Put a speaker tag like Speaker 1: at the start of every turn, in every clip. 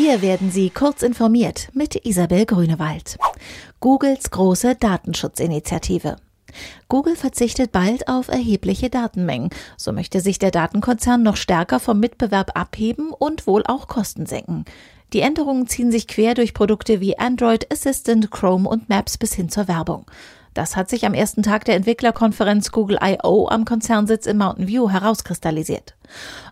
Speaker 1: Hier werden Sie kurz informiert mit Isabel Grünewald. Googles große Datenschutzinitiative. Google verzichtet bald auf erhebliche Datenmengen. So möchte sich der Datenkonzern noch stärker vom Mitbewerb abheben und wohl auch Kosten senken. Die Änderungen ziehen sich quer durch Produkte wie Android, Assistant, Chrome und Maps bis hin zur Werbung. Das hat sich am ersten Tag der Entwicklerkonferenz Google I.O. am Konzernsitz in Mountain View herauskristallisiert.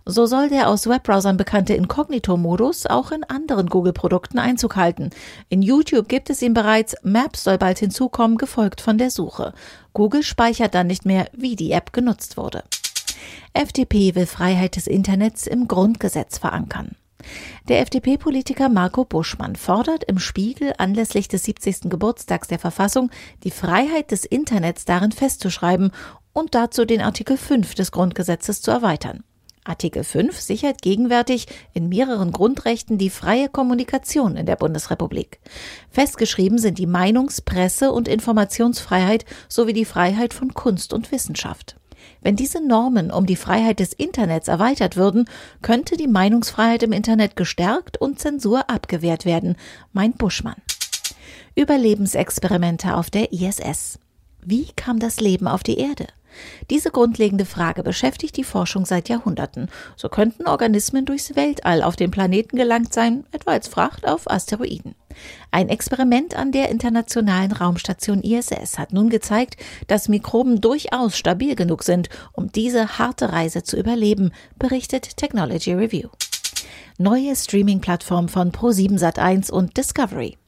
Speaker 1: So soll der aus Webbrowsern bekannte Inkognito-Modus auch in anderen Google-Produkten Einzug halten. In YouTube gibt es ihn bereits, Maps soll bald hinzukommen, gefolgt von der Suche. Google speichert dann nicht mehr, wie die App genutzt wurde. FDP will Freiheit des Internets im Grundgesetz verankern. Der FDP-Politiker Marco Buschmann fordert im Spiegel anlässlich des 70. Geburtstags der Verfassung die Freiheit des Internets darin festzuschreiben und dazu den Artikel 5 des Grundgesetzes zu erweitern. Artikel 5 sichert gegenwärtig in mehreren Grundrechten die freie Kommunikation in der Bundesrepublik. Festgeschrieben sind die Meinungs-, Presse- und Informationsfreiheit sowie die Freiheit von Kunst und Wissenschaft. Wenn diese Normen um die Freiheit des Internets erweitert würden, könnte die Meinungsfreiheit im Internet gestärkt und Zensur abgewehrt werden, meint Buschmann. Überlebensexperimente auf der ISS. Wie kam das Leben auf die Erde? Diese grundlegende Frage beschäftigt die Forschung seit Jahrhunderten. So könnten Organismen durchs Weltall auf den Planeten gelangt sein, etwa als Fracht auf Asteroiden. Ein Experiment an der internationalen Raumstation ISS hat nun gezeigt, dass Mikroben durchaus stabil genug sind, um diese harte Reise zu überleben, berichtet Technology Review. Neue Streaming-Plattform von Pro7 Sat1 und Discovery.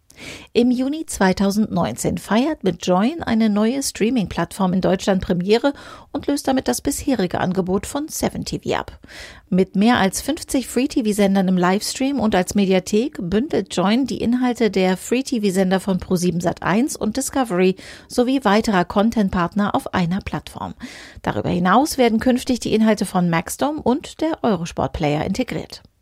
Speaker 1: Im Juni 2019 feiert mit Join eine neue Streaming-Plattform in Deutschland Premiere und löst damit das bisherige Angebot von 7TV ab. Mit mehr als 50 Free-TV-Sendern im Livestream und als Mediathek bündelt Join die Inhalte der Free-TV-Sender von Pro7 Sat1 und Discovery sowie weiterer Content-Partner auf einer Plattform. Darüber hinaus werden künftig die Inhalte von Maxdom und der Eurosport-Player integriert.